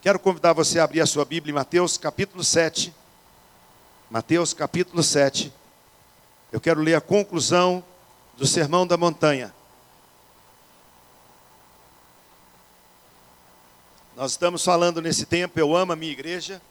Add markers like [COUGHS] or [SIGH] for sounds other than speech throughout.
Quero convidar você a abrir a sua Bíblia em Mateus capítulo 7. Mateus capítulo 7. Eu quero ler a conclusão do Sermão da Montanha. Nós estamos falando nesse tempo, eu amo a minha igreja.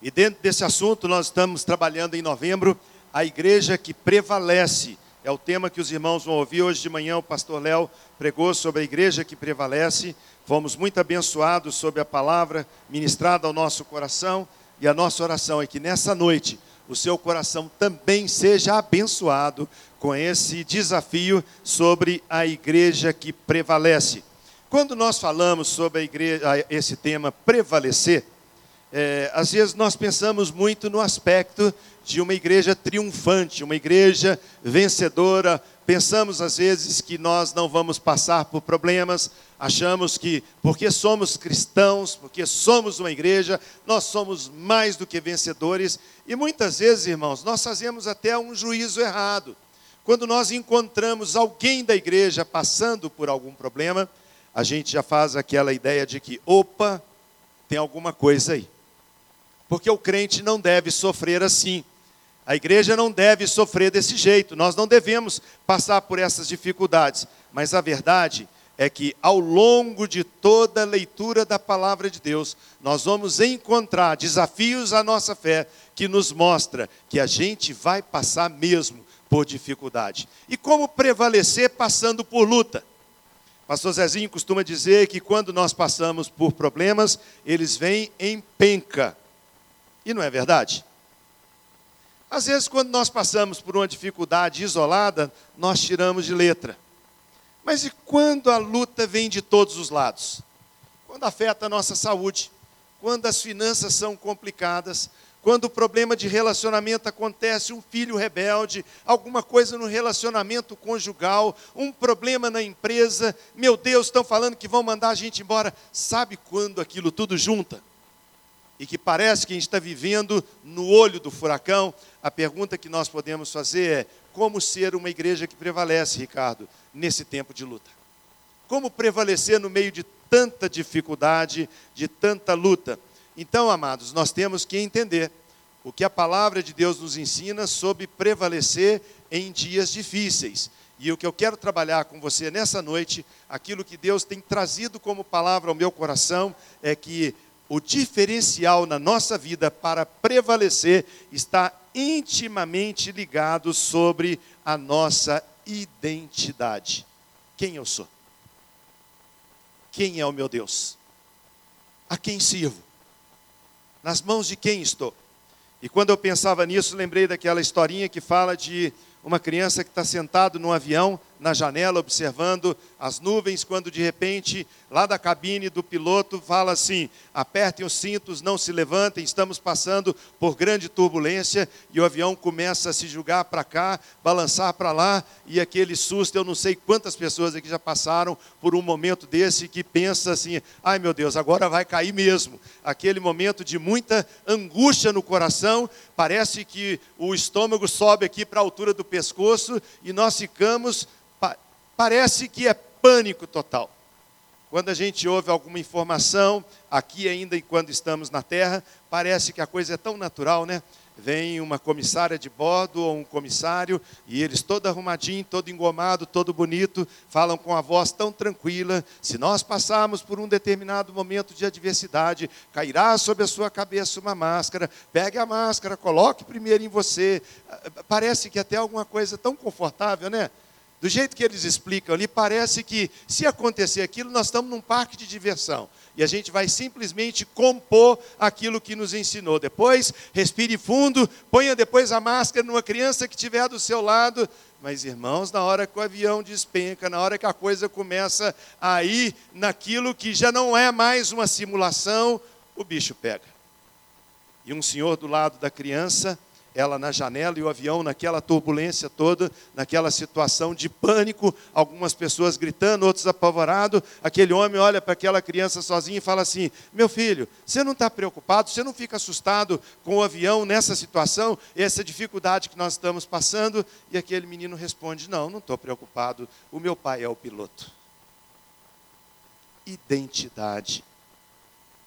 E dentro desse assunto, nós estamos trabalhando em novembro, a igreja que prevalece. É o tema que os irmãos vão ouvir. Hoje de manhã o pastor Léo pregou sobre a igreja que prevalece. Fomos muito abençoados sobre a palavra ministrada ao nosso coração. E a nossa oração é que nessa noite o seu coração também seja abençoado com esse desafio sobre a igreja que prevalece. Quando nós falamos sobre igreja, esse tema prevalecer, é, às vezes nós pensamos muito no aspecto de uma igreja triunfante, uma igreja vencedora. Pensamos às vezes que nós não vamos passar por problemas, achamos que porque somos cristãos, porque somos uma igreja, nós somos mais do que vencedores. E muitas vezes, irmãos, nós fazemos até um juízo errado. Quando nós encontramos alguém da igreja passando por algum problema, a gente já faz aquela ideia de que, opa, tem alguma coisa aí. Porque o crente não deve sofrer assim. A igreja não deve sofrer desse jeito. Nós não devemos passar por essas dificuldades. Mas a verdade é que ao longo de toda a leitura da palavra de Deus, nós vamos encontrar desafios à nossa fé que nos mostra que a gente vai passar mesmo por dificuldade. E como prevalecer passando por luta? Pastor Zezinho costuma dizer que quando nós passamos por problemas, eles vêm em penca. E não é verdade? Às vezes, quando nós passamos por uma dificuldade isolada, nós tiramos de letra. Mas e quando a luta vem de todos os lados? Quando afeta a nossa saúde, quando as finanças são complicadas, quando o problema de relacionamento acontece, um filho rebelde, alguma coisa no relacionamento conjugal, um problema na empresa, meu Deus, estão falando que vão mandar a gente embora. Sabe quando aquilo tudo junta? E que parece que a gente está vivendo no olho do furacão, a pergunta que nós podemos fazer é: como ser uma igreja que prevalece, Ricardo, nesse tempo de luta? Como prevalecer no meio de tanta dificuldade, de tanta luta? Então, amados, nós temos que entender o que a palavra de Deus nos ensina sobre prevalecer em dias difíceis. E o que eu quero trabalhar com você nessa noite, aquilo que Deus tem trazido como palavra ao meu coração, é que o diferencial na nossa vida para prevalecer está intimamente ligado sobre a nossa identidade. Quem eu sou? Quem é o meu Deus? A quem sirvo? Nas mãos de quem estou? E quando eu pensava nisso, lembrei daquela historinha que fala de uma criança que está sentado num avião na janela observando as nuvens, quando de repente, lá da cabine do piloto, fala assim: apertem os cintos, não se levantem, estamos passando por grande turbulência, e o avião começa a se julgar para cá, balançar para lá, e aquele susto, eu não sei quantas pessoas aqui já passaram por um momento desse que pensa assim: ai meu Deus, agora vai cair mesmo. Aquele momento de muita angústia no coração, parece que o estômago sobe aqui para a altura do pescoço, e nós ficamos parece que é pânico total. Quando a gente ouve alguma informação, aqui ainda enquanto estamos na Terra, parece que a coisa é tão natural, né? Vem uma comissária de bordo ou um comissário e eles todo arrumadinho, todo engomado, todo bonito, falam com a voz tão tranquila: se nós passarmos por um determinado momento de adversidade, cairá sobre a sua cabeça uma máscara, pegue a máscara, coloque primeiro em você. Parece que até alguma coisa tão confortável, né? Do jeito que eles explicam ali, parece que se acontecer aquilo, nós estamos num parque de diversão. E a gente vai simplesmente compor aquilo que nos ensinou. Depois, respire fundo, ponha depois a máscara numa criança que estiver do seu lado. Mas, irmãos, na hora que o avião despenca, na hora que a coisa começa a ir naquilo que já não é mais uma simulação, o bicho pega. E um senhor do lado da criança ela na janela e o avião naquela turbulência toda, naquela situação de pânico, algumas pessoas gritando, outros apavorados. Aquele homem olha para aquela criança sozinha e fala assim: Meu filho, você não está preocupado, você não fica assustado com o avião nessa situação, essa dificuldade que nós estamos passando? E aquele menino responde: Não, não estou preocupado, o meu pai é o piloto. identidade.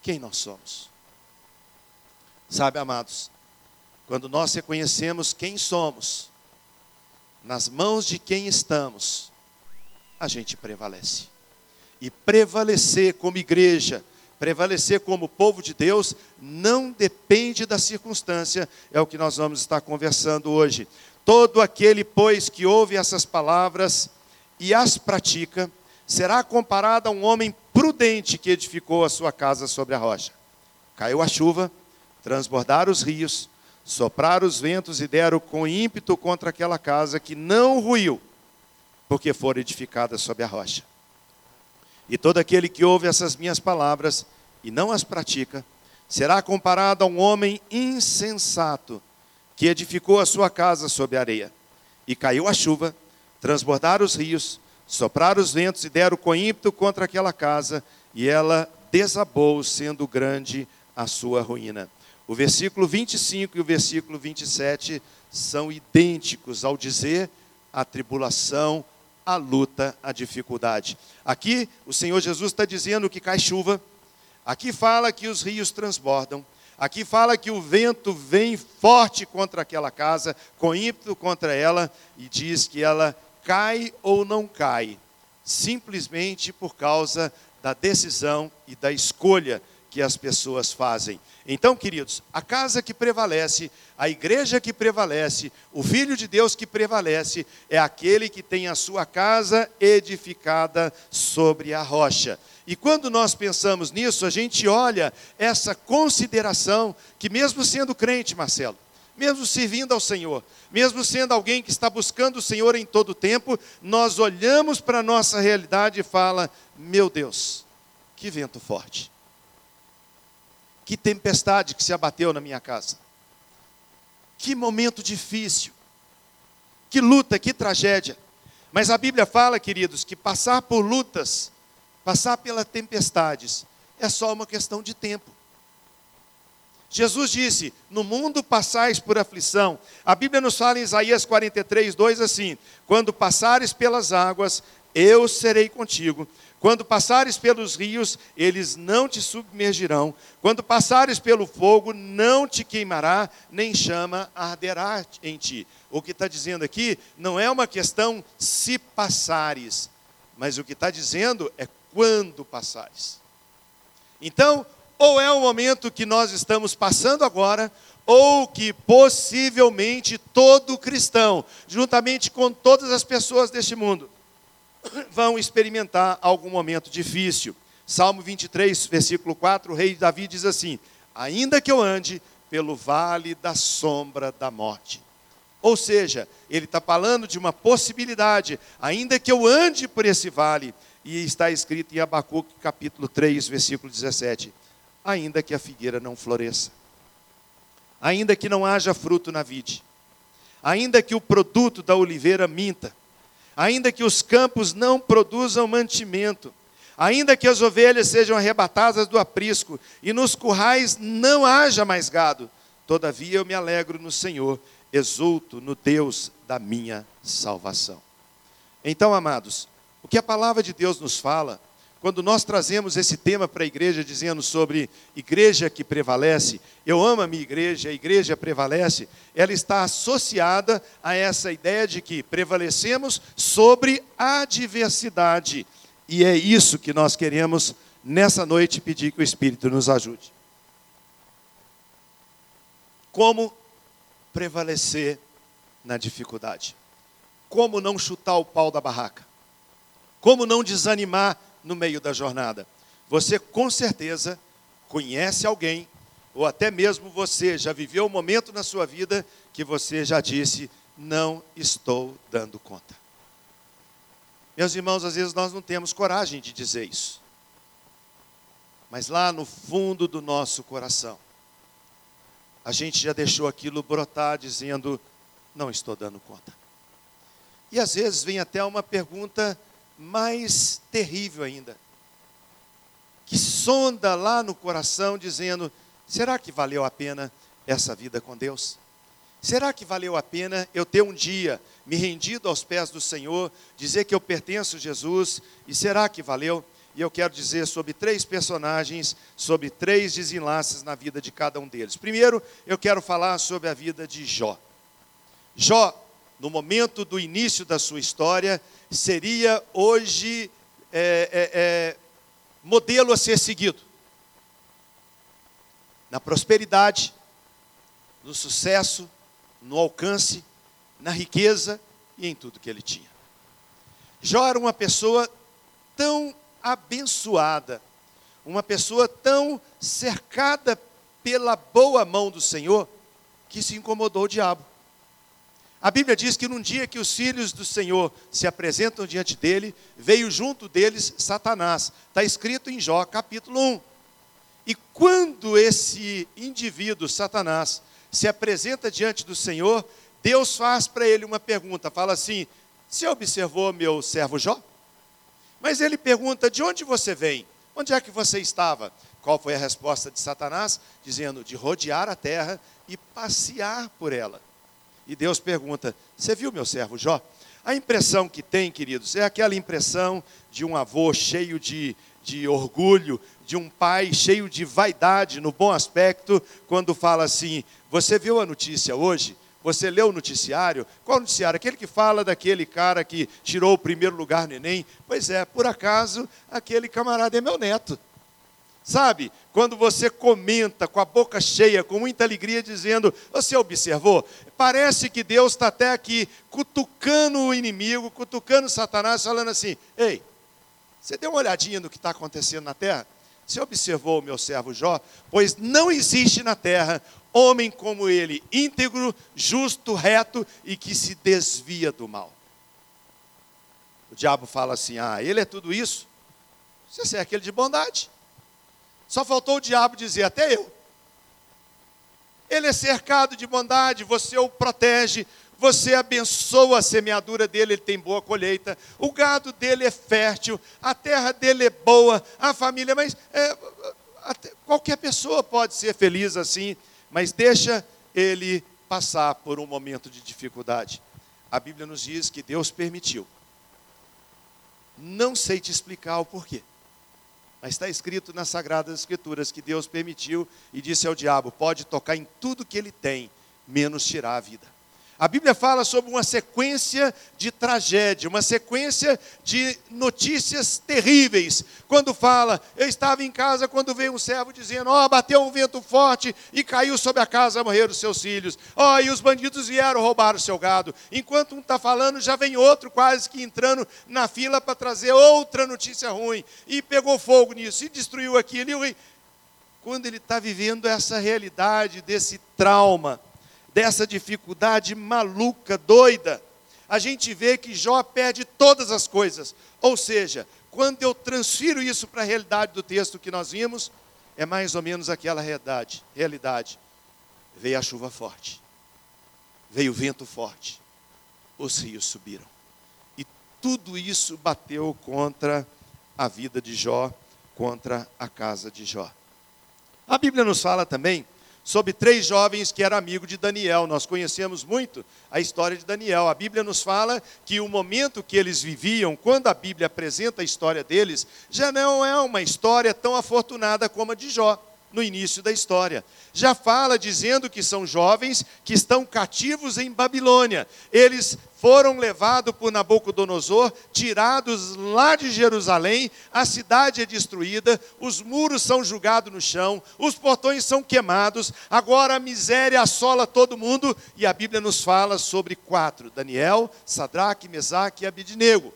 Quem nós somos? Sabe, amados, quando nós reconhecemos quem somos, nas mãos de quem estamos, a gente prevalece. E prevalecer como igreja, prevalecer como povo de Deus, não depende da circunstância, é o que nós vamos estar conversando hoje. Todo aquele, pois, que ouve essas palavras e as pratica, será comparado a um homem prudente que edificou a sua casa sobre a rocha. Caiu a chuva, transbordaram os rios, sopraram os ventos e deram com ímpeto contra aquela casa que não ruiu, porque fora edificada sobre a rocha. E todo aquele que ouve essas minhas palavras e não as pratica, será comparado a um homem insensato que edificou a sua casa sobre a areia. E caiu a chuva, transbordaram os rios, sopraram os ventos e deram com ímpeto contra aquela casa, e ela desabou, sendo grande a sua ruína. O versículo 25 e o versículo 27 são idênticos ao dizer a tribulação, a luta, a dificuldade. Aqui o Senhor Jesus está dizendo que cai chuva, aqui fala que os rios transbordam, aqui fala que o vento vem forte contra aquela casa, com ímpeto contra ela, e diz que ela cai ou não cai, simplesmente por causa da decisão e da escolha que as pessoas fazem. Então, queridos, a casa que prevalece, a igreja que prevalece, o Filho de Deus que prevalece, é aquele que tem a sua casa edificada sobre a rocha. E quando nós pensamos nisso, a gente olha essa consideração que, mesmo sendo crente, Marcelo, mesmo servindo ao Senhor, mesmo sendo alguém que está buscando o Senhor em todo o tempo, nós olhamos para a nossa realidade e fala: meu Deus, que vento forte, que tempestade que se abateu na minha casa, que momento difícil, que luta, que tragédia. Mas a Bíblia fala, queridos, que passar por lutas, passar pelas tempestades, é só uma questão de tempo. Jesus disse: No mundo passais por aflição. A Bíblia nos fala em Isaías 43, 2 assim: Quando passares pelas águas, eu serei contigo. Quando passares pelos rios, eles não te submergirão. Quando passares pelo fogo, não te queimará, nem chama arderá em ti. O que está dizendo aqui não é uma questão se passares, mas o que está dizendo é quando passares. Então, ou é o momento que nós estamos passando agora, ou que possivelmente todo cristão, juntamente com todas as pessoas deste mundo, vão experimentar algum momento difícil. Salmo 23, versículo 4, o rei Davi diz assim: Ainda que eu ande pelo vale da sombra da morte. Ou seja, ele está falando de uma possibilidade, ainda que eu ande por esse vale, e está escrito em Abacuque capítulo 3, versículo 17 ainda que a figueira não floresça, ainda que não haja fruto na vide, ainda que o produto da oliveira minta, ainda que os campos não produzam mantimento, ainda que as ovelhas sejam arrebatadas do aprisco e nos currais não haja mais gado, todavia eu me alegro no Senhor, exulto no Deus da minha salvação. Então, amados, o que a palavra de Deus nos fala quando nós trazemos esse tema para a igreja, dizendo sobre igreja que prevalece, eu amo a minha igreja, a igreja prevalece, ela está associada a essa ideia de que prevalecemos sobre a diversidade. E é isso que nós queremos nessa noite pedir que o Espírito nos ajude. Como prevalecer na dificuldade? Como não chutar o pau da barraca? Como não desanimar no meio da jornada. Você com certeza conhece alguém, ou até mesmo você já viveu um momento na sua vida que você já disse: Não estou dando conta. Meus irmãos, às vezes nós não temos coragem de dizer isso. Mas lá no fundo do nosso coração, a gente já deixou aquilo brotar dizendo: Não estou dando conta. E às vezes vem até uma pergunta mais terrível ainda, que sonda lá no coração, dizendo: será que valeu a pena essa vida com Deus? Será que valeu a pena eu ter um dia me rendido aos pés do Senhor, dizer que eu pertenço a Jesus? E será que valeu? e eu quero dizer sobre três personagens, sobre três desenlaces na vida de cada um deles. Primeiro, eu quero falar sobre a vida de Jó. Jó, no momento do início da sua história, seria hoje é, é, é, modelo a ser seguido. Na prosperidade, no sucesso, no alcance, na riqueza e em tudo que ele tinha. Jó era uma pessoa tão abençoada, uma pessoa tão cercada pela boa mão do Senhor, que se incomodou o diabo. A Bíblia diz que num dia que os filhos do Senhor se apresentam diante dele, veio junto deles Satanás. Está escrito em Jó capítulo 1. E quando esse indivíduo, Satanás, se apresenta diante do Senhor, Deus faz para ele uma pergunta, fala assim: Você observou meu servo Jó? Mas ele pergunta: De onde você vem? Onde é que você estava? Qual foi a resposta de Satanás? Dizendo: De rodear a terra e passear por ela. E Deus pergunta: Você viu meu servo Jó? A impressão que tem, queridos, é aquela impressão de um avô cheio de, de orgulho, de um pai cheio de vaidade, no bom aspecto, quando fala assim: Você viu a notícia hoje? Você leu o noticiário? Qual noticiário? Aquele que fala daquele cara que tirou o primeiro lugar no Enem? Pois é, por acaso, aquele camarada é meu neto. Sabe, quando você comenta com a boca cheia, com muita alegria, dizendo: Você observou? Parece que Deus está até aqui cutucando o inimigo, cutucando Satanás, falando assim: Ei, você deu uma olhadinha no que está acontecendo na terra? Você observou o meu servo Jó? Pois não existe na terra homem como ele, íntegro, justo, reto e que se desvia do mal. O diabo fala assim: Ah, ele é tudo isso? Você é aquele de bondade. Só faltou o diabo dizer: Até eu. Ele é cercado de bondade, você o protege, você abençoa a semeadura dele, ele tem boa colheita, o gado dele é fértil, a terra dele é boa, a família, mas é, qualquer pessoa pode ser feliz assim, mas deixa ele passar por um momento de dificuldade. A Bíblia nos diz que Deus permitiu. Não sei te explicar o porquê. Mas está escrito nas Sagradas Escrituras que Deus permitiu e disse ao diabo: pode tocar em tudo que ele tem, menos tirar a vida. A Bíblia fala sobre uma sequência de tragédia, uma sequência de notícias terríveis. Quando fala, eu estava em casa quando veio um servo dizendo: Ó, oh, bateu um vento forte e caiu sobre a casa, morreram seus filhos. Ó, oh, e os bandidos vieram roubar o seu gado. Enquanto um está falando, já vem outro quase que entrando na fila para trazer outra notícia ruim. E pegou fogo nisso, e destruiu aquilo. Quando ele está vivendo essa realidade, desse trauma, dessa dificuldade maluca, doida, a gente vê que Jó perde todas as coisas. Ou seja, quando eu transfiro isso para a realidade do texto que nós vimos, é mais ou menos aquela realidade. realidade. Veio a chuva forte, veio o vento forte, os rios subiram. E tudo isso bateu contra a vida de Jó, contra a casa de Jó. A Bíblia nos fala também sobre três jovens que eram amigos de Daniel. Nós conhecemos muito a história de Daniel. A Bíblia nos fala que o momento que eles viviam, quando a Bíblia apresenta a história deles, já não é uma história tão afortunada como a de Jó no início da história. Já fala dizendo que são jovens que estão cativos em Babilônia. Eles foram levados por Nabucodonosor, tirados lá de Jerusalém, a cidade é destruída, os muros são julgados no chão, os portões são queimados, agora a miséria assola todo mundo, e a Bíblia nos fala sobre quatro: Daniel, Sadraque, Mesaque e Abidnego.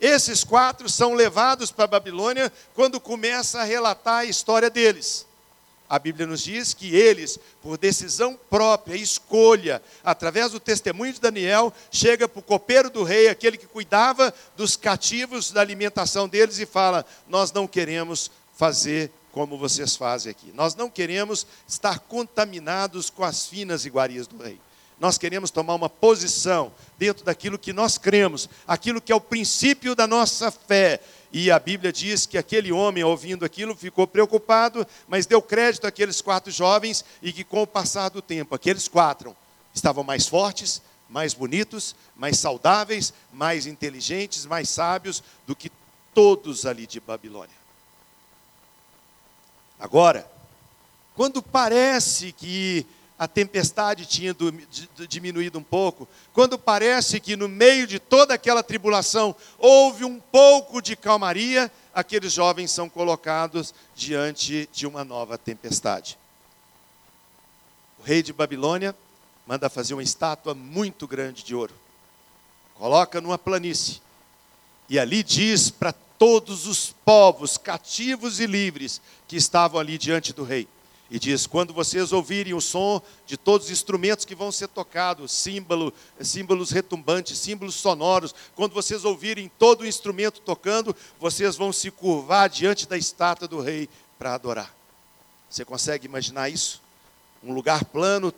Esses quatro são levados para a Babilônia quando começa a relatar a história deles. A Bíblia nos diz que eles, por decisão própria, escolha, através do testemunho de Daniel, chega para o copeiro do rei, aquele que cuidava dos cativos, da alimentação deles, e fala: Nós não queremos fazer como vocês fazem aqui. Nós não queremos estar contaminados com as finas iguarias do rei. Nós queremos tomar uma posição dentro daquilo que nós cremos, aquilo que é o princípio da nossa fé. E a Bíblia diz que aquele homem, ouvindo aquilo, ficou preocupado, mas deu crédito àqueles quatro jovens e que, com o passar do tempo, aqueles quatro estavam mais fortes, mais bonitos, mais saudáveis, mais inteligentes, mais sábios do que todos ali de Babilônia. Agora, quando parece que a tempestade tinha diminuído um pouco, quando parece que no meio de toda aquela tribulação houve um pouco de calmaria, aqueles jovens são colocados diante de uma nova tempestade. O rei de Babilônia manda fazer uma estátua muito grande de ouro, coloca numa planície, e ali diz para todos os povos, cativos e livres, que estavam ali diante do rei: e diz: quando vocês ouvirem o som de todos os instrumentos que vão ser tocados, símbolo, símbolos retumbantes, símbolos sonoros, quando vocês ouvirem todo o instrumento tocando, vocês vão se curvar diante da estátua do rei para adorar. Você consegue imaginar isso? Um lugar plano,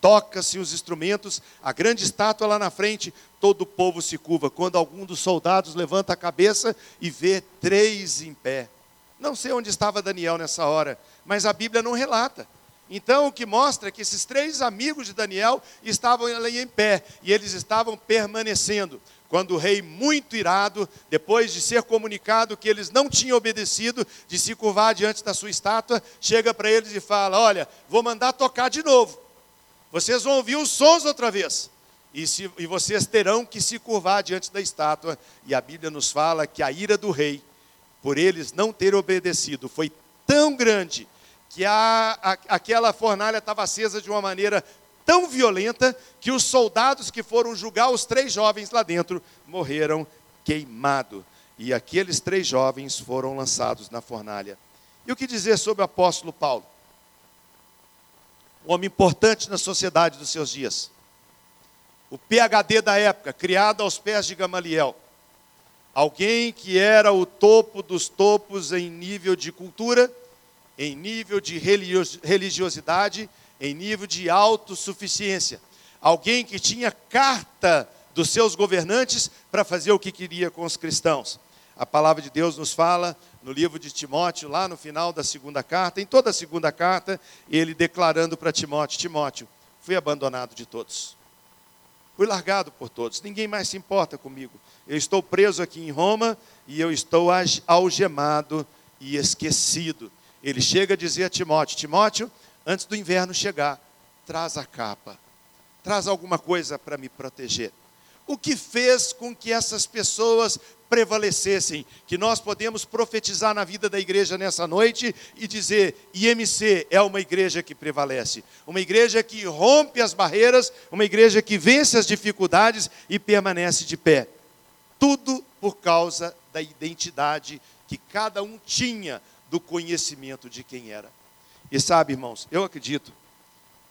toca-se os instrumentos, a grande estátua lá na frente, todo o povo se curva. Quando algum dos soldados levanta a cabeça e vê três em pé. Não sei onde estava Daniel nessa hora, mas a Bíblia não relata. Então, o que mostra é que esses três amigos de Daniel estavam ali em pé e eles estavam permanecendo. Quando o rei, muito irado, depois de ser comunicado que eles não tinham obedecido, de se curvar diante da sua estátua, chega para eles e fala: Olha, vou mandar tocar de novo. Vocês vão ouvir os sons outra vez. E, se, e vocês terão que se curvar diante da estátua. E a Bíblia nos fala que a ira do rei, por eles não terem obedecido, foi tão grande que a, a, aquela fornalha estava acesa de uma maneira tão violenta que os soldados que foram julgar os três jovens lá dentro morreram queimados. E aqueles três jovens foram lançados na fornalha. E o que dizer sobre o apóstolo Paulo? Um homem importante na sociedade dos seus dias. O PhD da época, criado aos pés de Gamaliel. Alguém que era o topo dos topos em nível de cultura em nível de religiosidade, em nível de autossuficiência. Alguém que tinha carta dos seus governantes para fazer o que queria com os cristãos. A palavra de Deus nos fala no livro de Timóteo, lá no final da segunda carta, em toda a segunda carta, ele declarando para Timóteo: Timóteo, fui abandonado de todos. Fui largado por todos, ninguém mais se importa comigo. Eu estou preso aqui em Roma e eu estou algemado e esquecido ele chega a dizer a Timóteo: Timóteo, antes do inverno chegar, traz a capa, traz alguma coisa para me proteger. O que fez com que essas pessoas prevalecessem, que nós podemos profetizar na vida da igreja nessa noite e dizer: IMC é uma igreja que prevalece, uma igreja que rompe as barreiras, uma igreja que vence as dificuldades e permanece de pé. Tudo por causa da identidade que cada um tinha do conhecimento de quem era. E sabe, irmãos, eu acredito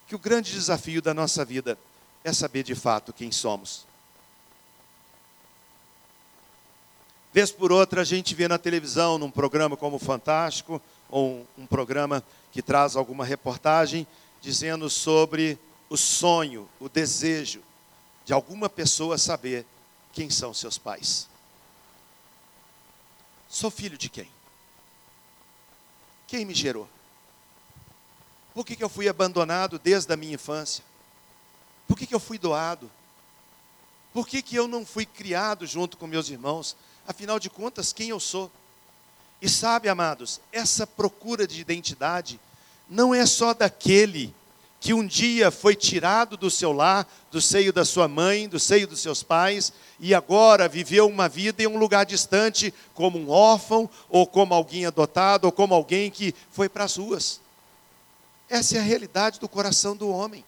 que o grande desafio da nossa vida é saber de fato quem somos. Vez por outra a gente vê na televisão, num programa como Fantástico, ou um, programa que traz alguma reportagem dizendo sobre o sonho, o desejo de alguma pessoa saber quem são seus pais. Sou filho de quem? Quem me gerou? Por que, que eu fui abandonado desde a minha infância? Por que, que eu fui doado? Por que, que eu não fui criado junto com meus irmãos? Afinal de contas, quem eu sou? E sabe, amados, essa procura de identidade não é só daquele que um dia foi tirado do seu lar, do seio da sua mãe, do seio dos seus pais, e agora viveu uma vida em um lugar distante, como um órfão, ou como alguém adotado, ou como alguém que foi para as ruas. Essa é a realidade do coração do homem,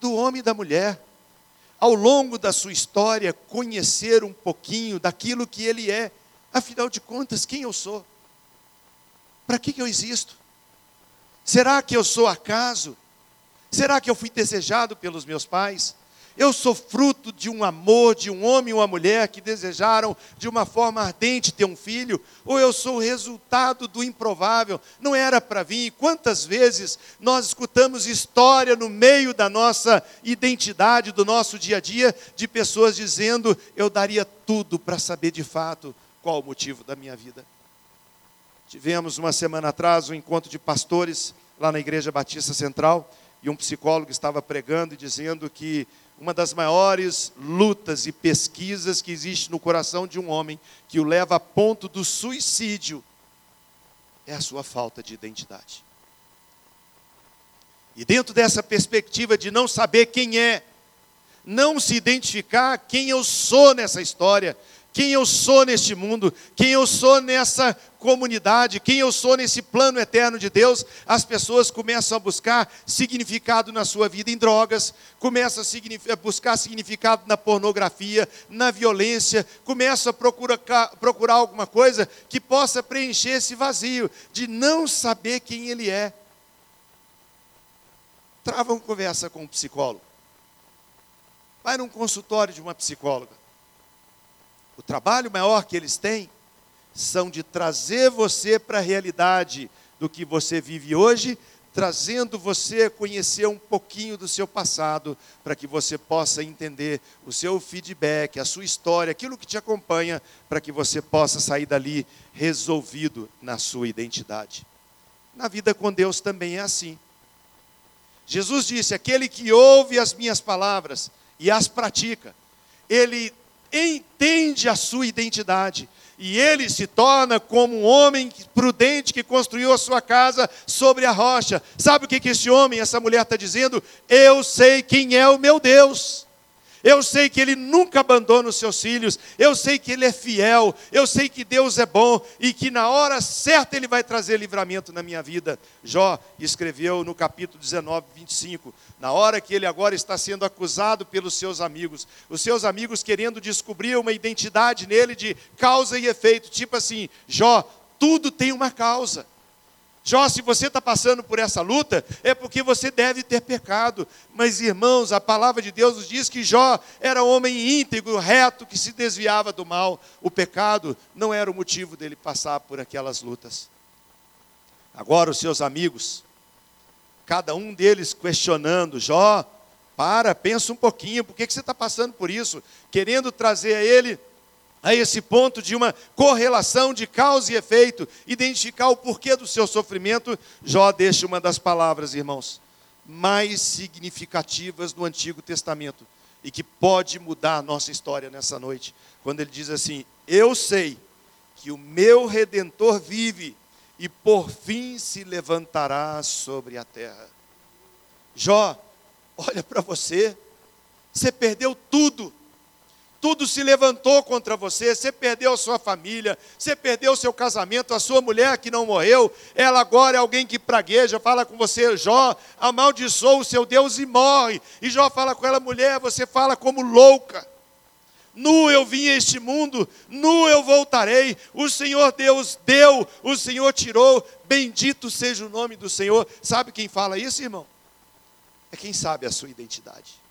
do homem e da mulher. Ao longo da sua história, conhecer um pouquinho daquilo que ele é. Afinal de contas, quem eu sou? Para que, que eu existo? Será que eu sou acaso? Será que eu fui desejado pelos meus pais? Eu sou fruto de um amor de um homem e uma mulher que desejaram de uma forma ardente ter um filho? Ou eu sou o resultado do improvável? Não era para vir. Quantas vezes nós escutamos história no meio da nossa identidade, do nosso dia a dia, de pessoas dizendo: Eu daria tudo para saber de fato qual o motivo da minha vida. Tivemos uma semana atrás um encontro de pastores lá na Igreja Batista Central, e um psicólogo estava pregando e dizendo que uma das maiores lutas e pesquisas que existe no coração de um homem, que o leva a ponto do suicídio, é a sua falta de identidade. E dentro dessa perspectiva de não saber quem é, não se identificar quem eu sou nessa história, quem eu sou neste mundo, quem eu sou nessa comunidade, quem eu sou nesse plano eterno de Deus, as pessoas começam a buscar significado na sua vida em drogas, começam a buscar significado na pornografia, na violência, começam a procurar, procurar alguma coisa que possa preencher esse vazio de não saber quem ele é. Trava uma conversa com um psicólogo. Vai num consultório de uma psicóloga. O trabalho maior que eles têm são de trazer você para a realidade do que você vive hoje, trazendo você a conhecer um pouquinho do seu passado, para que você possa entender o seu feedback, a sua história, aquilo que te acompanha, para que você possa sair dali resolvido na sua identidade. Na vida com Deus também é assim. Jesus disse: aquele que ouve as minhas palavras e as pratica, ele entende a sua identidade. E ele se torna como um homem prudente que construiu a sua casa sobre a rocha. Sabe o que, que esse homem, essa mulher está dizendo? Eu sei quem é o meu Deus. Eu sei que Ele nunca abandona os seus filhos. Eu sei que Ele é fiel. Eu sei que Deus é bom e que na hora certa Ele vai trazer livramento na minha vida. Jó escreveu no capítulo 19, 25. Na hora que ele agora está sendo acusado pelos seus amigos, os seus amigos querendo descobrir uma identidade nele de causa e efeito. Tipo assim, Jó, tudo tem uma causa. Jó, se você está passando por essa luta, é porque você deve ter pecado. Mas, irmãos, a palavra de Deus nos diz que Jó era homem íntegro, reto, que se desviava do mal. O pecado não era o motivo dele passar por aquelas lutas. Agora, os seus amigos, cada um deles questionando: Jó, para, pensa um pouquinho, por que, que você está passando por isso? Querendo trazer a ele a esse ponto de uma correlação de causa e efeito, identificar o porquê do seu sofrimento, Jó deixa uma das palavras, irmãos, mais significativas do Antigo Testamento e que pode mudar a nossa história nessa noite, quando ele diz assim: Eu sei que o meu redentor vive e por fim se levantará sobre a terra. Jó, olha para você, você perdeu tudo tudo se levantou contra você, você perdeu a sua família, você perdeu o seu casamento, a sua mulher que não morreu, ela agora é alguém que pragueja, fala com você, Jó, amaldiçoa o seu Deus e morre. E Jó fala com ela, mulher, você fala como louca. Nu eu vim a este mundo, nu eu voltarei. O Senhor Deus deu, o Senhor tirou. Bendito seja o nome do Senhor. Sabe quem fala isso, irmão? É quem sabe a sua identidade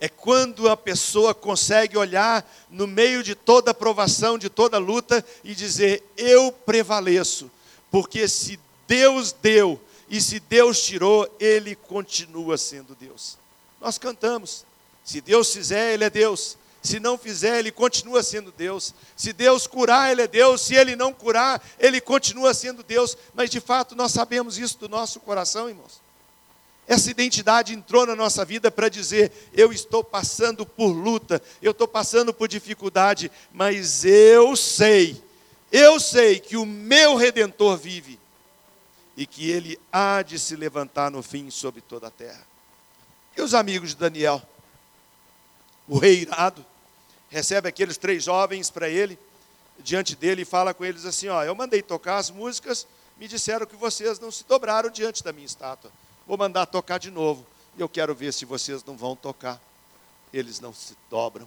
é quando a pessoa consegue olhar no meio de toda provação, de toda luta e dizer: Eu prevaleço, porque se Deus deu e se Deus tirou, Ele continua sendo Deus. Nós cantamos: se Deus fizer, Ele é Deus. Se não fizer, Ele continua sendo Deus. Se Deus curar, Ele é Deus. Se Ele não curar, Ele continua sendo Deus. Mas de fato nós sabemos isso do nosso coração, irmãos. Essa identidade entrou na nossa vida para dizer: eu estou passando por luta, eu estou passando por dificuldade, mas eu sei, eu sei que o meu redentor vive e que ele há de se levantar no fim sobre toda a terra. E os amigos de Daniel? O rei irado recebe aqueles três jovens para ele, diante dele, e fala com eles assim: Ó, eu mandei tocar as músicas, me disseram que vocês não se dobraram diante da minha estátua vou mandar tocar de novo. E eu quero ver se vocês não vão tocar. Eles não se dobram.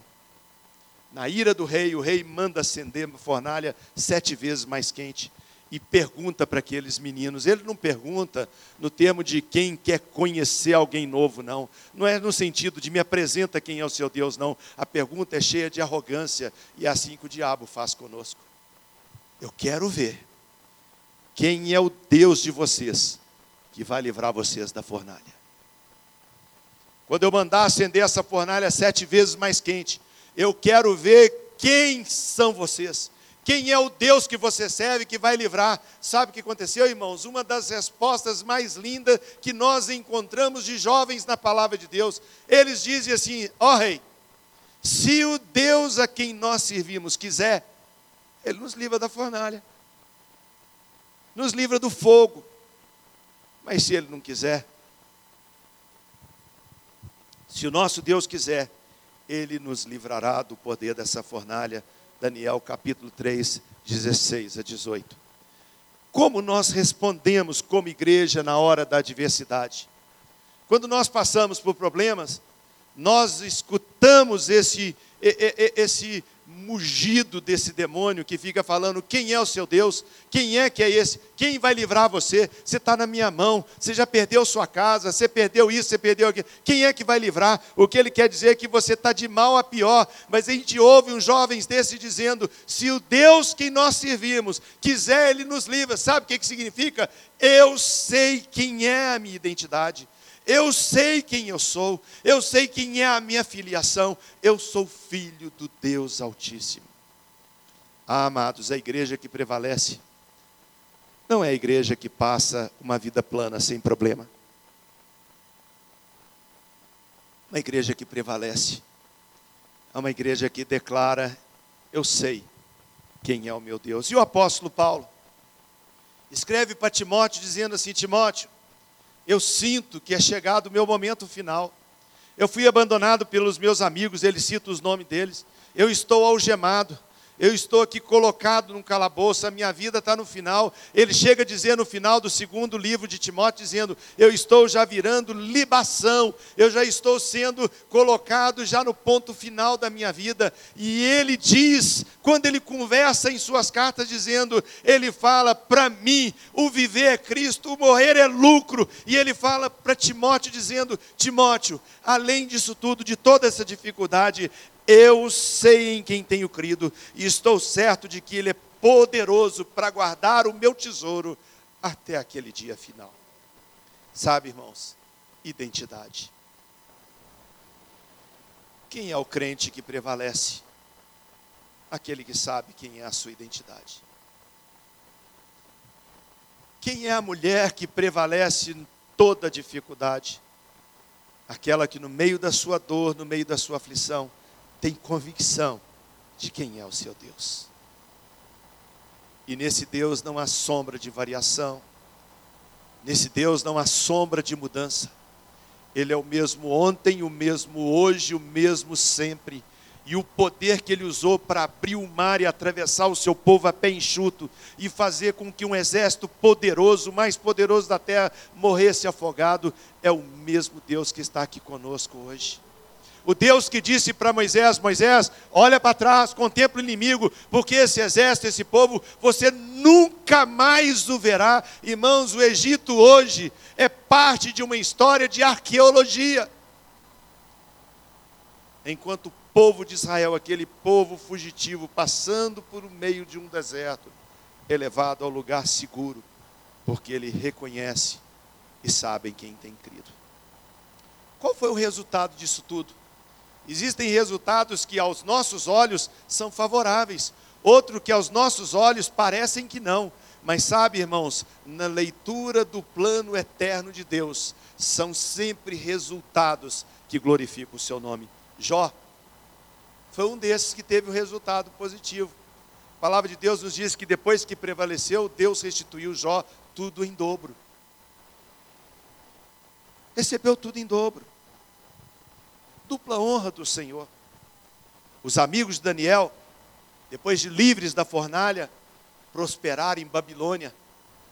Na ira do rei, o rei manda acender uma fornalha sete vezes mais quente e pergunta para aqueles meninos. Ele não pergunta no termo de quem quer conhecer alguém novo, não. Não é no sentido de me apresenta quem é o seu Deus, não. A pergunta é cheia de arrogância e é assim que o diabo faz conosco. Eu quero ver quem é o Deus de vocês que vai livrar vocês da fornalha. Quando eu mandar acender essa fornalha sete vezes mais quente, eu quero ver quem são vocês, Quem é o Deus que você serve que vai livrar? Sabe o que aconteceu, irmãos? Uma das respostas mais lindas que nós encontramos de jovens na palavra de Deus. Eles dizem assim: Ó oh, rei, se o Deus a quem nós servimos quiser, ele nos livra da fornalha, nos livra do fogo. Mas se ele não quiser, se o nosso Deus quiser, ele nos livrará do poder dessa fornalha. Daniel capítulo 3, 16 a 18. Como nós respondemos como igreja na hora da adversidade? Quando nós passamos por problemas, nós escutamos esse, esse mugido desse demônio que fica falando: quem é o seu Deus? Quem é que é esse? Quem vai livrar você? Você está na minha mão, você já perdeu sua casa, você perdeu isso, você perdeu aquilo. Quem é que vai livrar? O que ele quer dizer é que você está de mal a pior. Mas a gente ouve uns jovens desses dizendo: se o Deus que nós servimos quiser, ele nos livra. Sabe o que, que significa? Eu sei quem é a minha identidade. Eu sei quem eu sou, eu sei quem é a minha filiação, eu sou filho do Deus Altíssimo. Ah, amados, a igreja que prevalece não é a igreja que passa uma vida plana sem problema. Uma igreja que prevalece é uma igreja que declara: Eu sei quem é o meu Deus. E o apóstolo Paulo escreve para Timóteo dizendo assim: Timóteo, eu sinto que é chegado o meu momento final. Eu fui abandonado pelos meus amigos, ele cita os nomes deles. Eu estou algemado eu estou aqui colocado num calabouço, a minha vida está no final. Ele chega a dizer no final do segundo livro de Timóteo, dizendo: Eu estou já virando libação, eu já estou sendo colocado já no ponto final da minha vida. E ele diz, quando ele conversa em suas cartas, dizendo: Ele fala, para mim, o viver é Cristo, o morrer é lucro. E ele fala para Timóteo, dizendo: Timóteo, além disso tudo, de toda essa dificuldade, eu sei em quem tenho crido e estou certo de que Ele é poderoso para guardar o meu tesouro até aquele dia final. Sabe, irmãos, identidade. Quem é o crente que prevalece? Aquele que sabe quem é a sua identidade. Quem é a mulher que prevalece em toda dificuldade? Aquela que no meio da sua dor, no meio da sua aflição, tem convicção de quem é o seu Deus. E nesse Deus não há sombra de variação, nesse Deus não há sombra de mudança. Ele é o mesmo ontem, o mesmo hoje, o mesmo sempre. E o poder que ele usou para abrir o mar e atravessar o seu povo a pé enxuto e fazer com que um exército poderoso, mais poderoso da terra, morresse afogado, é o mesmo Deus que está aqui conosco hoje. O Deus que disse para Moisés: Moisés, olha para trás, contempla o inimigo, porque esse exército, esse povo, você nunca mais o verá. Irmãos, o Egito hoje é parte de uma história de arqueologia. Enquanto o povo de Israel, aquele povo fugitivo, passando por meio de um deserto, é levado ao lugar seguro, porque ele reconhece e sabe em quem tem crido. Qual foi o resultado disso tudo? Existem resultados que aos nossos olhos são favoráveis, outro que aos nossos olhos parecem que não. Mas sabe, irmãos, na leitura do plano eterno de Deus, são sempre resultados que glorificam o seu nome. Jó foi um desses que teve um resultado positivo. A palavra de Deus nos diz que depois que prevaleceu, Deus restituiu Jó tudo em dobro. Recebeu tudo em dobro dupla honra do Senhor. Os amigos de Daniel, depois de livres da fornalha, prosperaram em Babilônia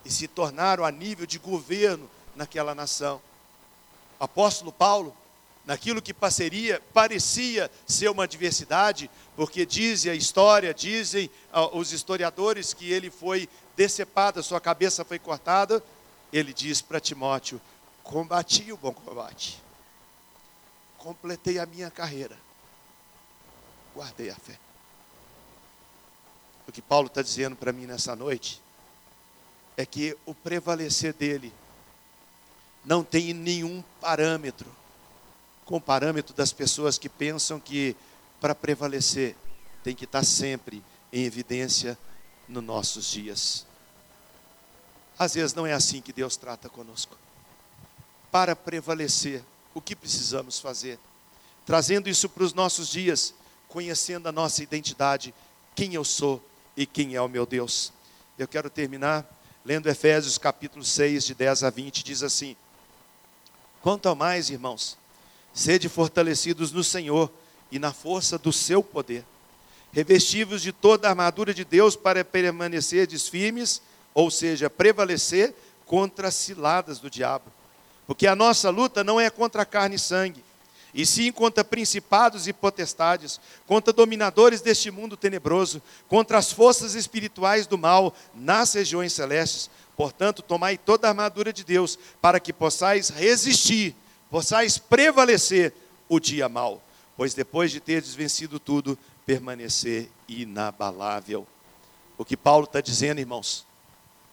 e se tornaram a nível de governo naquela nação. O apóstolo Paulo, naquilo que passeria, parecia ser uma adversidade, porque diz a história, dizem uh, os historiadores que ele foi decepado, sua cabeça foi cortada, ele diz para Timóteo: combati o bom combate completei a minha carreira, guardei a fé. O que Paulo está dizendo para mim nessa noite é que o prevalecer dele não tem nenhum parâmetro com o parâmetro das pessoas que pensam que para prevalecer tem que estar sempre em evidência nos nossos dias. Às vezes não é assim que Deus trata conosco. Para prevalecer, o que precisamos fazer? Trazendo isso para os nossos dias, conhecendo a nossa identidade, quem eu sou e quem é o meu Deus. Eu quero terminar lendo Efésios capítulo 6, de 10 a 20, diz assim: Quanto ao mais, irmãos, sede fortalecidos no Senhor e na força do seu poder, revestivos de toda a armadura de Deus para permanecerdes firmes, ou seja, prevalecer contra as ciladas do diabo. Porque a nossa luta não é contra carne e sangue, e sim contra principados e potestades, contra dominadores deste mundo tenebroso, contra as forças espirituais do mal nas regiões celestes. Portanto, tomai toda a armadura de Deus, para que possais resistir, possais prevalecer o dia mal. Pois depois de teres vencido tudo, permanecer inabalável. O que Paulo está dizendo, irmãos,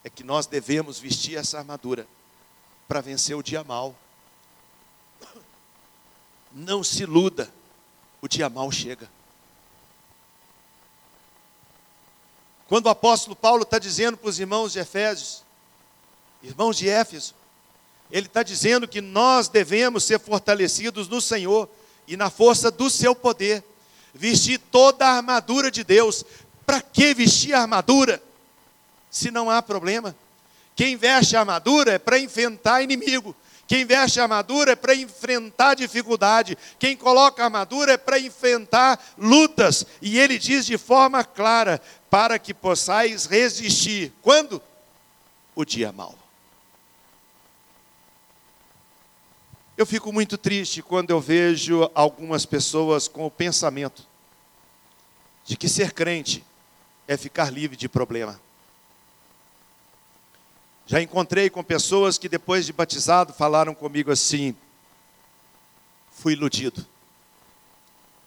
é que nós devemos vestir essa armadura para vencer o dia mal. Não se iluda, o dia mal chega. Quando o apóstolo Paulo está dizendo para os irmãos de Efésios, irmãos de Éfeso, ele está dizendo que nós devemos ser fortalecidos no Senhor e na força do seu poder, vestir toda a armadura de Deus. Para que vestir a armadura? Se não há problema. Quem veste a armadura é para enfrentar inimigo. Quem veste a armadura é para enfrentar dificuldade. Quem coloca armadura é para enfrentar lutas. E ele diz de forma clara: para que possais resistir. Quando? O dia mau. Eu fico muito triste quando eu vejo algumas pessoas com o pensamento de que ser crente é ficar livre de problema. Já encontrei com pessoas que depois de batizado falaram comigo assim: fui iludido,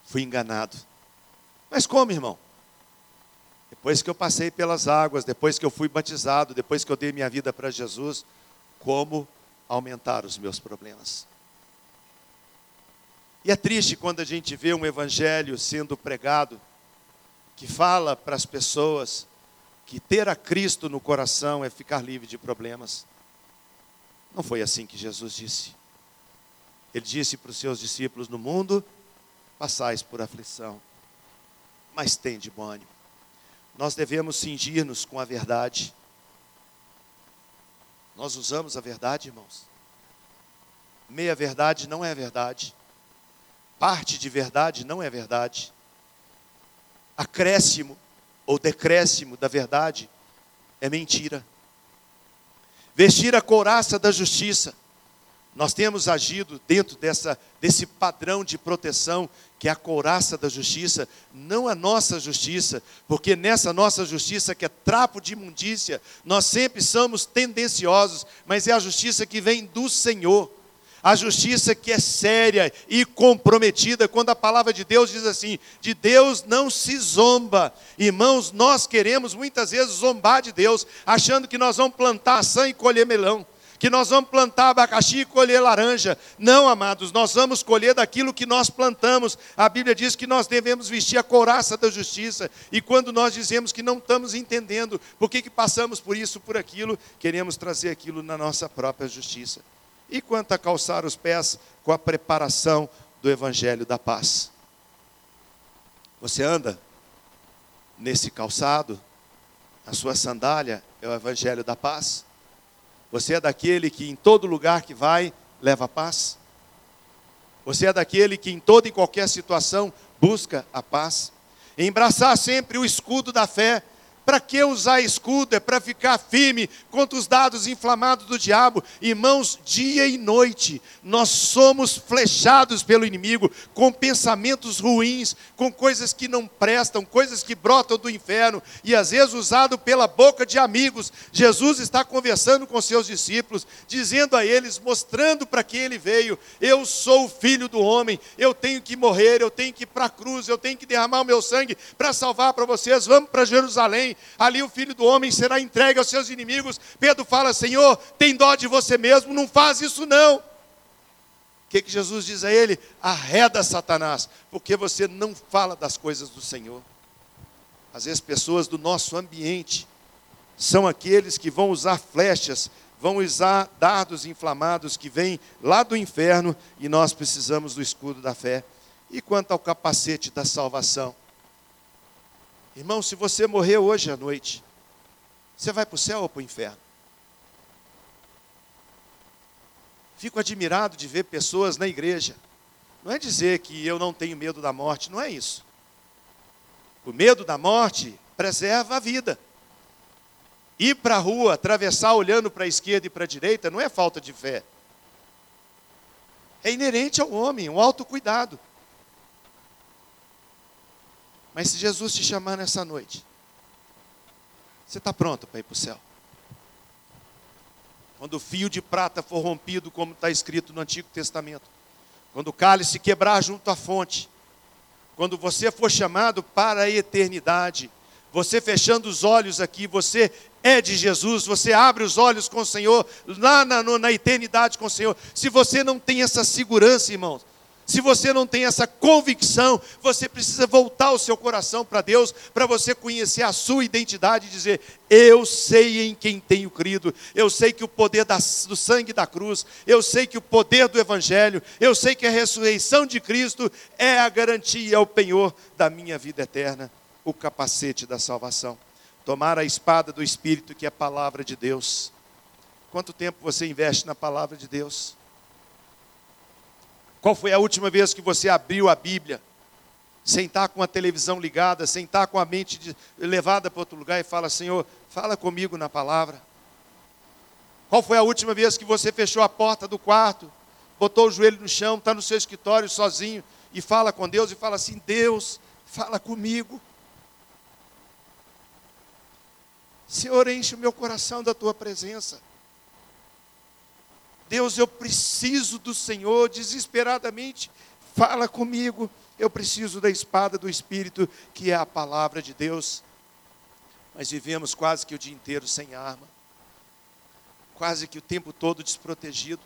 fui enganado. Mas como, irmão? Depois que eu passei pelas águas, depois que eu fui batizado, depois que eu dei minha vida para Jesus, como aumentar os meus problemas? E é triste quando a gente vê um evangelho sendo pregado que fala para as pessoas que ter a Cristo no coração é ficar livre de problemas. Não foi assim que Jesus disse. Ele disse para os seus discípulos: No mundo passais por aflição, mas tem de bom ânimo. Nós devemos cingir-nos com a verdade. Nós usamos a verdade, irmãos. Meia verdade não é verdade. Parte de verdade não é verdade. Acréscimo ou decréscimo da verdade é mentira. Vestir a couraça da justiça. Nós temos agido dentro dessa, desse padrão de proteção que é a couraça da justiça, não a nossa justiça, porque nessa nossa justiça que é trapo de imundícia, nós sempre somos tendenciosos, mas é a justiça que vem do Senhor a justiça que é séria e comprometida, quando a palavra de Deus diz assim: de Deus não se zomba. Irmãos, nós queremos muitas vezes zombar de Deus, achando que nós vamos plantar maçã e colher melão. Que nós vamos plantar abacaxi e colher laranja. Não, amados, nós vamos colher daquilo que nós plantamos. A Bíblia diz que nós devemos vestir a couraça da justiça. E quando nós dizemos que não estamos entendendo por que, que passamos por isso, por aquilo, queremos trazer aquilo na nossa própria justiça. E quanto a calçar os pés com a preparação do Evangelho da Paz? Você anda nesse calçado, a sua sandália é o Evangelho da Paz? Você é daquele que em todo lugar que vai leva paz? Você é daquele que em toda e qualquer situação busca a paz? Embraçar sempre o escudo da fé para que usar escudo? É para ficar firme contra os dados inflamados do diabo. Irmãos, dia e noite, nós somos flechados pelo inimigo com pensamentos ruins, com coisas que não prestam, coisas que brotam do inferno e às vezes usado pela boca de amigos. Jesus está conversando com seus discípulos, dizendo a eles, mostrando para que ele veio: Eu sou o filho do homem, eu tenho que morrer, eu tenho que ir para a cruz, eu tenho que derramar o meu sangue para salvar para vocês. Vamos para Jerusalém ali o filho do homem será entregue aos seus inimigos. Pedro fala: Senhor, tem dó de você mesmo, não faz isso não. O que, que Jesus diz a ele? Arreda Satanás, porque você não fala das coisas do Senhor. Às vezes, pessoas do nosso ambiente são aqueles que vão usar flechas, vão usar dardos inflamados que vêm lá do inferno e nós precisamos do escudo da fé. E quanto ao capacete da salvação? Irmão, se você morrer hoje à noite, você vai para o céu ou para o inferno? Fico admirado de ver pessoas na igreja. Não é dizer que eu não tenho medo da morte, não é isso. O medo da morte preserva a vida. Ir para a rua, atravessar olhando para a esquerda e para a direita, não é falta de fé. É inerente ao homem, um autocuidado. Mas se Jesus te chamar nessa noite, você está pronto para ir para o céu? Quando o fio de prata for rompido, como está escrito no Antigo Testamento, quando o cálice quebrar junto à fonte, quando você for chamado para a eternidade, você fechando os olhos aqui, você é de Jesus, você abre os olhos com o Senhor, lá na, na eternidade com o Senhor. Se você não tem essa segurança, irmãos, se você não tem essa convicção, você precisa voltar o seu coração para Deus, para você conhecer a sua identidade e dizer: Eu sei em quem tenho crido, eu sei que o poder da, do sangue da cruz, eu sei que o poder do Evangelho, eu sei que a ressurreição de Cristo é a garantia, é o penhor da minha vida eterna, o capacete da salvação. Tomar a espada do Espírito, que é a palavra de Deus. Quanto tempo você investe na palavra de Deus? Qual foi a última vez que você abriu a Bíblia, sentar com a televisão ligada, sentar com a mente de, levada para outro lugar e fala: Senhor, fala comigo na palavra? Qual foi a última vez que você fechou a porta do quarto, botou o joelho no chão, está no seu escritório sozinho e fala com Deus e fala assim: Deus, fala comigo. Senhor, enche o meu coração da tua presença. Deus, eu preciso do Senhor desesperadamente. Fala comigo. Eu preciso da espada do Espírito, que é a palavra de Deus. Mas vivemos quase que o dia inteiro sem arma, quase que o tempo todo desprotegido.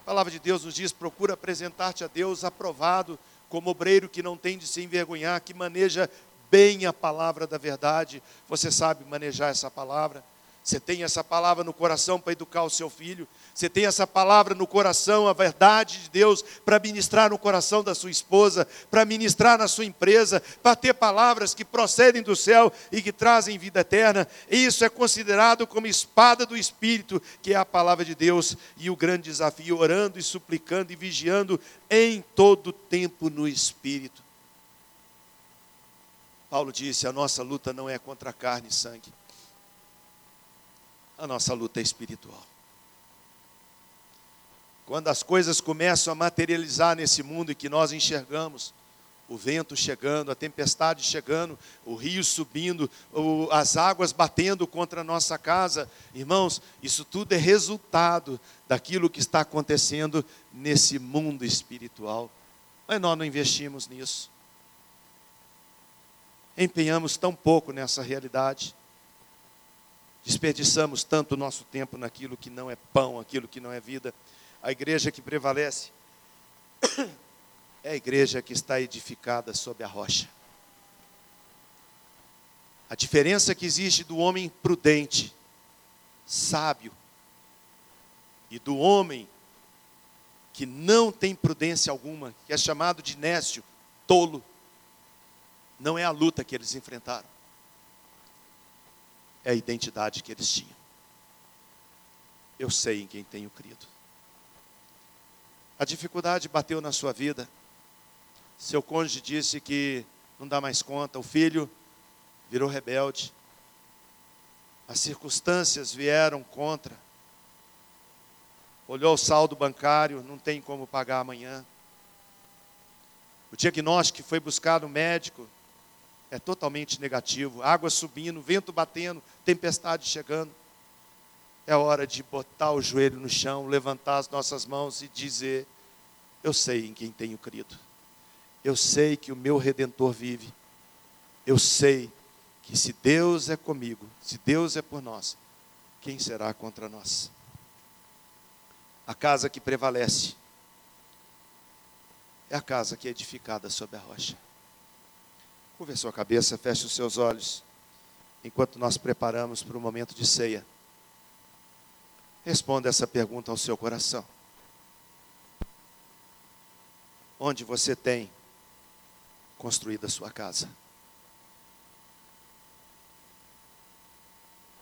A palavra de Deus nos diz: procura apresentar-te a Deus aprovado, como obreiro que não tem de se envergonhar, que maneja bem a palavra da verdade. Você sabe manejar essa palavra? Você tem essa palavra no coração para educar o seu filho. Você tem essa palavra no coração, a verdade de Deus, para ministrar no coração da sua esposa, para ministrar na sua empresa, para ter palavras que procedem do céu e que trazem vida eterna. Isso é considerado como espada do Espírito, que é a palavra de Deus. E o grande desafio, orando e suplicando e vigiando em todo tempo no Espírito. Paulo disse: a nossa luta não é contra carne e sangue a nossa luta é espiritual. Quando as coisas começam a materializar nesse mundo e que nós enxergamos, o vento chegando, a tempestade chegando, o rio subindo, o, as águas batendo contra a nossa casa. Irmãos, isso tudo é resultado daquilo que está acontecendo nesse mundo espiritual. Mas nós não investimos nisso. Empenhamos tão pouco nessa realidade. Desperdiçamos tanto o nosso tempo naquilo que não é pão, aquilo que não é vida. A igreja que prevalece [COUGHS] é a igreja que está edificada sobre a rocha. A diferença que existe do homem prudente, sábio, e do homem que não tem prudência alguma, que é chamado de nécio, tolo, não é a luta que eles enfrentaram é a identidade que eles tinham. Eu sei em quem tenho crido. A dificuldade bateu na sua vida. Seu cônjuge disse que não dá mais conta. O filho virou rebelde. As circunstâncias vieram contra. Olhou o saldo bancário, não tem como pagar amanhã. O diagnóstico que foi buscar no médico é totalmente negativo. Água subindo, vento batendo, tempestade chegando. É hora de botar o joelho no chão, levantar as nossas mãos e dizer: Eu sei em quem tenho crido. Eu sei que o meu redentor vive. Eu sei que se Deus é comigo, se Deus é por nós, quem será contra nós? A casa que prevalece é a casa que é edificada sobre a rocha. Curve a sua cabeça, feche os seus olhos, enquanto nós preparamos para o momento de ceia. Responda essa pergunta ao seu coração. Onde você tem construído a sua casa?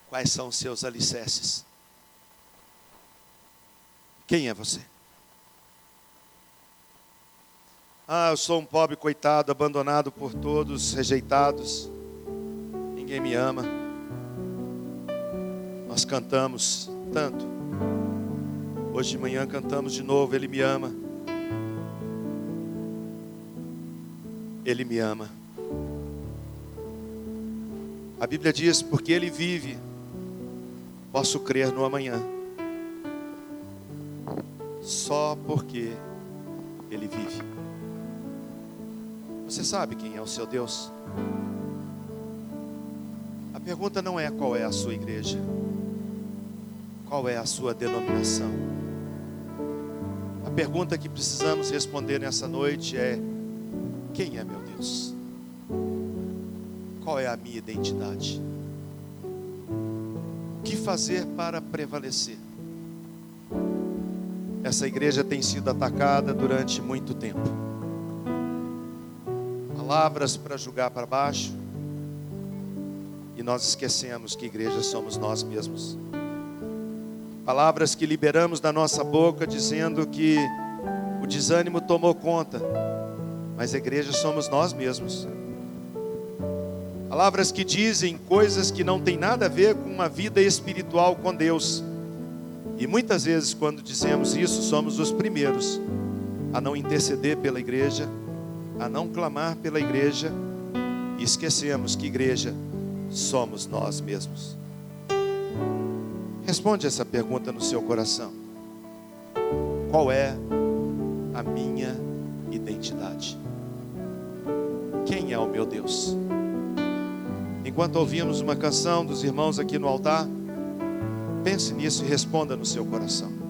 Quais são os seus alicerces? Quem é você? Ah, eu sou um pobre coitado, abandonado por todos, rejeitados. Ninguém me ama. Nós cantamos tanto. Hoje de manhã cantamos de novo, Ele me ama. Ele me ama. A Bíblia diz: porque Ele vive, posso crer no amanhã. Só porque Ele vive. Você sabe quem é o seu Deus? A pergunta não é qual é a sua igreja, qual é a sua denominação. A pergunta que precisamos responder nessa noite é: quem é meu Deus? Qual é a minha identidade? O que fazer para prevalecer? Essa igreja tem sido atacada durante muito tempo palavras para julgar para baixo, e nós esquecemos que igreja somos nós mesmos. Palavras que liberamos da nossa boca dizendo que o desânimo tomou conta, mas igreja somos nós mesmos. Palavras que dizem coisas que não tem nada a ver com uma vida espiritual com Deus. E muitas vezes, quando dizemos isso, somos os primeiros a não interceder pela igreja, a não clamar pela igreja e esquecemos que igreja somos nós mesmos. Responde essa pergunta no seu coração. Qual é a minha identidade? Quem é o meu Deus? Enquanto ouvimos uma canção dos irmãos aqui no altar, pense nisso e responda no seu coração.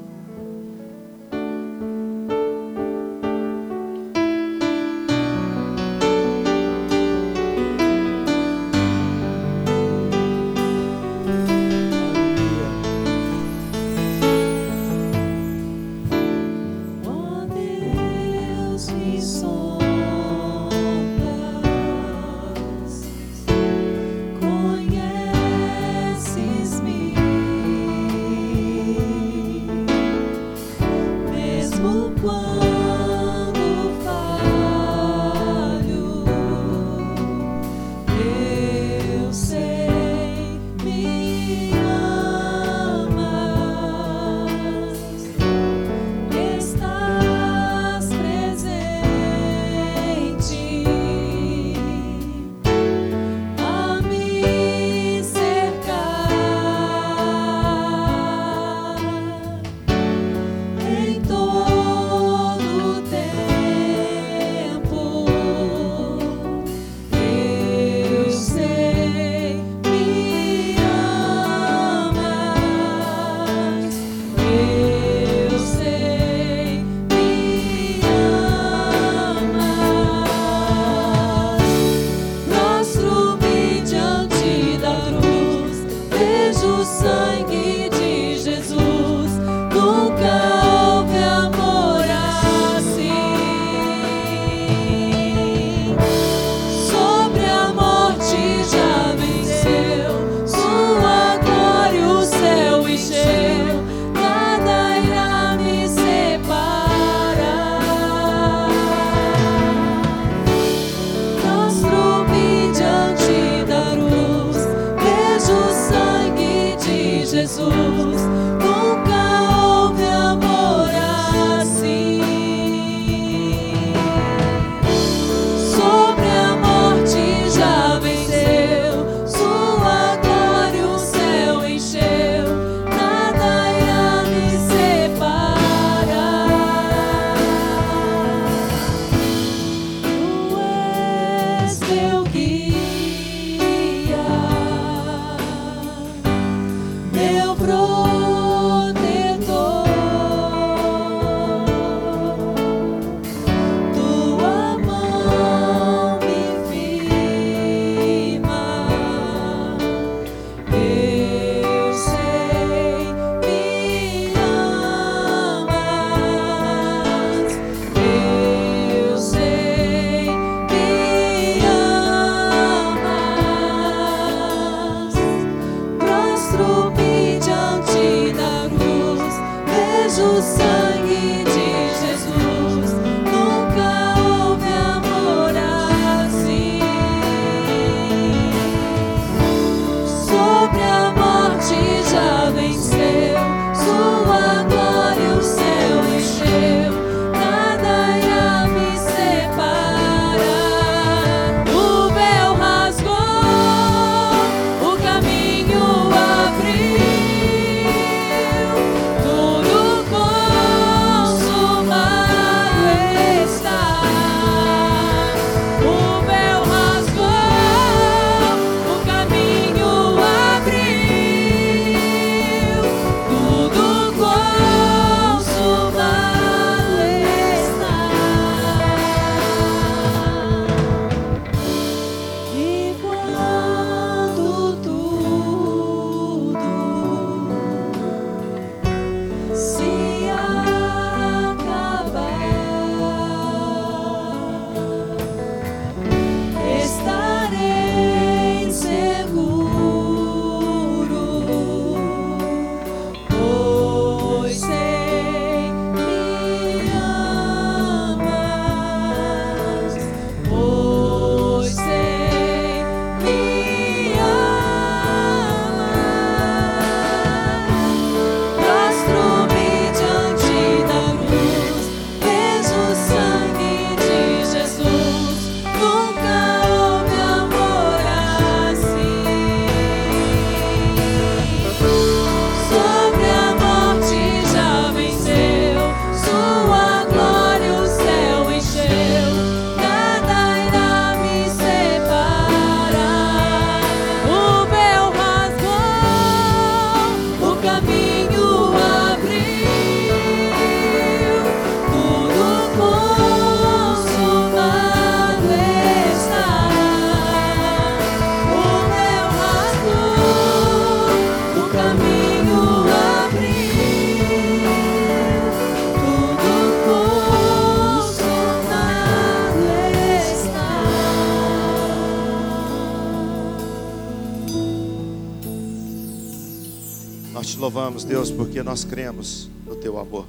Deus, porque nós cremos no teu amor.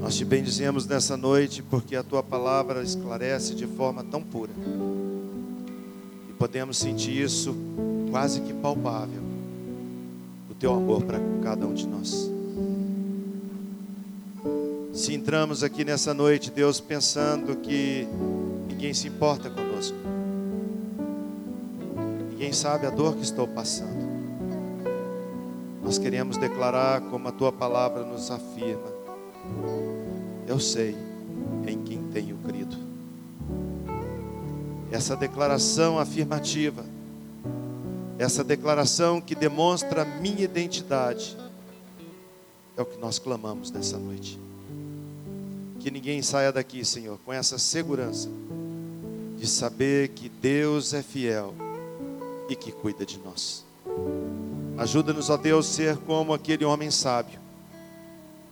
Nós te bendizemos nessa noite porque a tua palavra esclarece de forma tão pura. E podemos sentir isso quase que palpável. O teu amor para cada um de nós. Se entramos aqui nessa noite, Deus, pensando que ninguém se importa conosco, ninguém sabe a dor que estou passando, nós queremos declarar como a tua palavra nos afirma: Eu sei em quem tenho crido. Essa declaração afirmativa, essa declaração que demonstra a minha identidade, é o que nós clamamos nessa noite. Que ninguém saia daqui, Senhor, com essa segurança de saber que Deus é fiel e que cuida de nós. Ajuda-nos, ó Deus, ser como aquele homem sábio,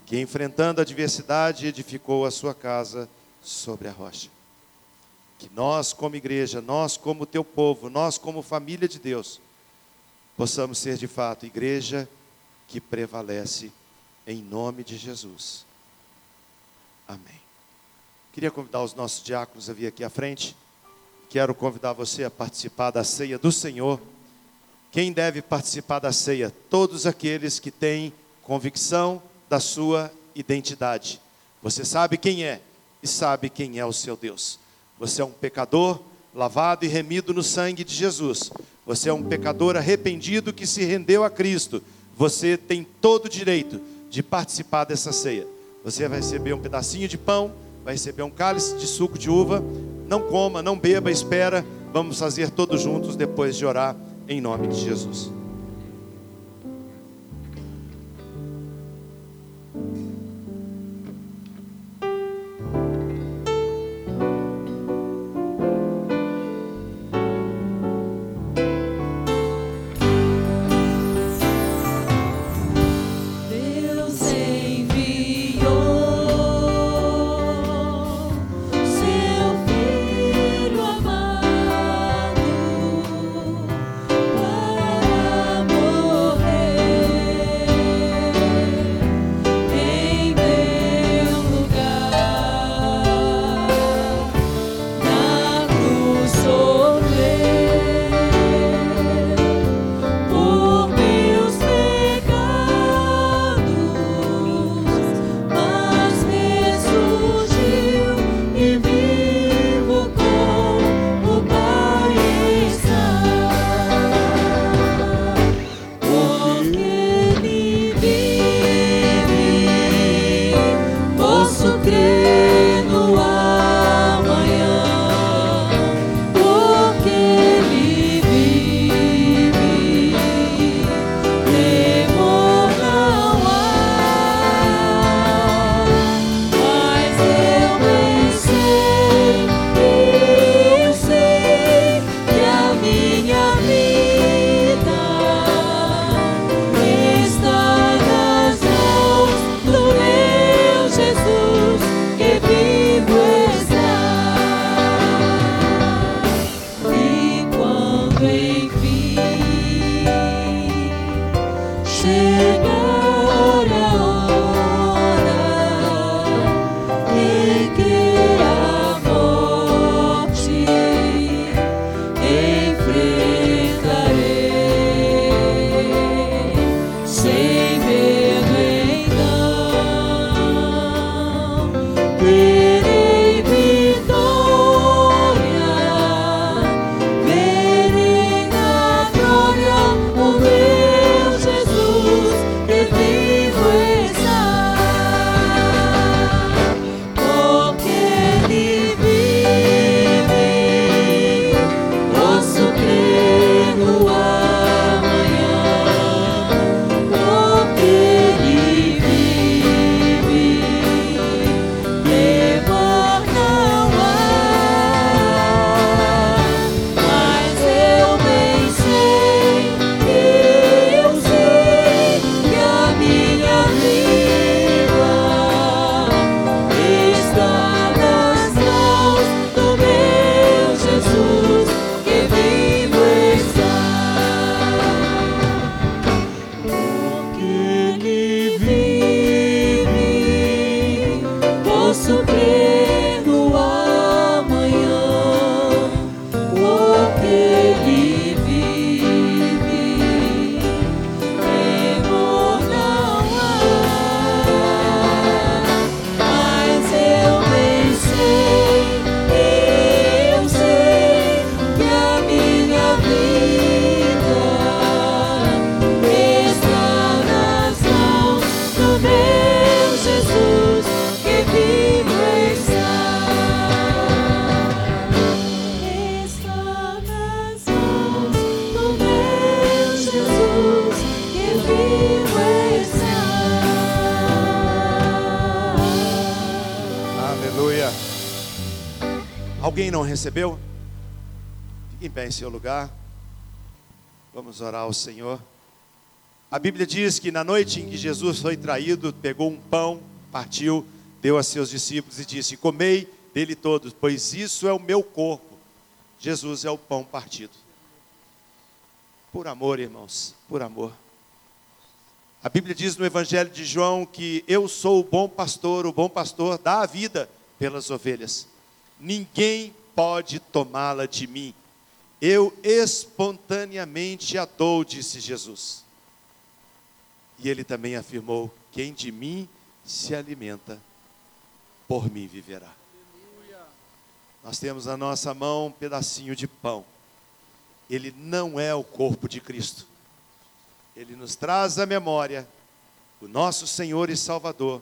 que enfrentando a adversidade edificou a sua casa sobre a rocha. Que nós, como igreja, nós, como teu povo, nós, como família de Deus, possamos ser de fato igreja que prevalece em nome de Jesus. Amém. Queria convidar os nossos diáconos a vir aqui à frente. Quero convidar você a participar da ceia do Senhor. Quem deve participar da ceia? Todos aqueles que têm convicção da sua identidade. Você sabe quem é e sabe quem é o seu Deus. Você é um pecador lavado e remido no sangue de Jesus. Você é um pecador arrependido que se rendeu a Cristo. Você tem todo o direito de participar dessa ceia. Você vai receber um pedacinho de pão, vai receber um cálice de suco de uva. Não coma, não beba, espera. Vamos fazer todos juntos depois de orar em nome de Jesus. Alguém não recebeu? Fique em pé em seu lugar. Vamos orar ao Senhor. A Bíblia diz que na noite em que Jesus foi traído, pegou um pão, partiu, deu a seus discípulos e disse: Comei dele todos, pois isso é o meu corpo. Jesus é o pão partido. Por amor, irmãos, por amor. A Bíblia diz no Evangelho de João que eu sou o bom pastor, o bom pastor dá a vida pelas ovelhas. Ninguém pode tomá-la de mim. Eu espontaneamente a dou, disse Jesus. E ele também afirmou: quem de mim se alimenta, por mim viverá. Nós temos na nossa mão um pedacinho de pão. Ele não é o corpo de Cristo. Ele nos traz à memória o nosso Senhor e Salvador,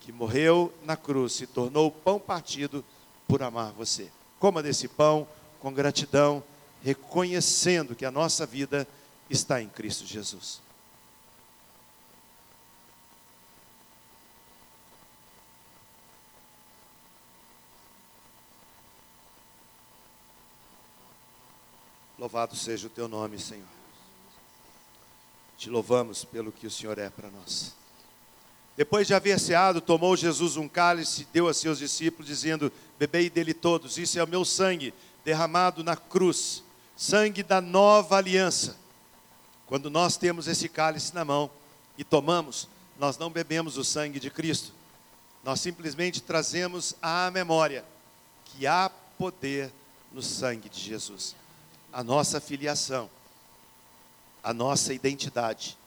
que morreu na cruz, se tornou pão partido por amar você. Coma desse pão com gratidão, reconhecendo que a nossa vida está em Cristo Jesus. Louvado seja o teu nome, Senhor. Te louvamos pelo que o Senhor é para nós. Depois de haver ceado, tomou Jesus um cálice e deu a seus discípulos, dizendo: Bebei dele todos, isso é o meu sangue derramado na cruz, sangue da nova aliança. Quando nós temos esse cálice na mão e tomamos, nós não bebemos o sangue de Cristo, nós simplesmente trazemos à memória que há poder no sangue de Jesus a nossa filiação, a nossa identidade,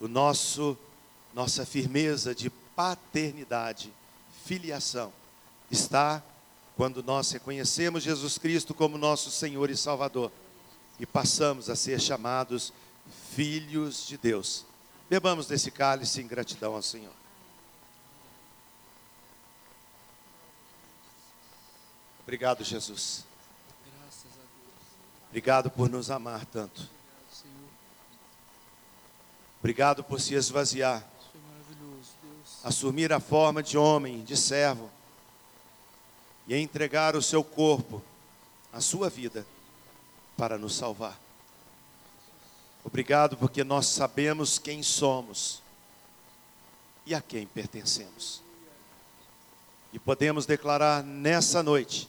o nosso nossa firmeza de paternidade, filiação está quando nós reconhecemos Jesus Cristo como nosso Senhor e Salvador e passamos a ser chamados filhos de Deus. Bebamos desse cálice em gratidão ao Senhor. Obrigado, Jesus. Obrigado por nos amar tanto. Obrigado por se esvaziar. Assumir a forma de homem, de servo. E entregar o seu corpo, a sua vida, para nos salvar. Obrigado porque nós sabemos quem somos e a quem pertencemos. E podemos declarar nessa noite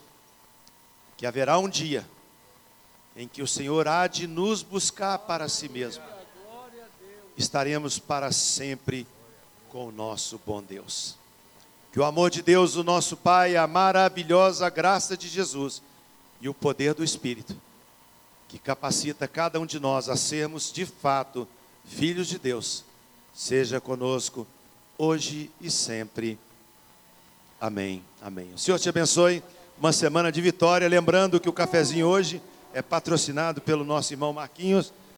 que haverá um dia em que o Senhor há de nos buscar para si mesmo, estaremos para sempre com o nosso bom Deus. Que o amor de Deus, o nosso Pai, a maravilhosa graça de Jesus e o poder do Espírito, que capacita cada um de nós a sermos de fato filhos de Deus, seja conosco hoje e sempre. Amém. Amém. O Senhor te abençoe. Uma semana de vitória. Lembrando que o cafezinho hoje é patrocinado pelo nosso irmão Marquinhos.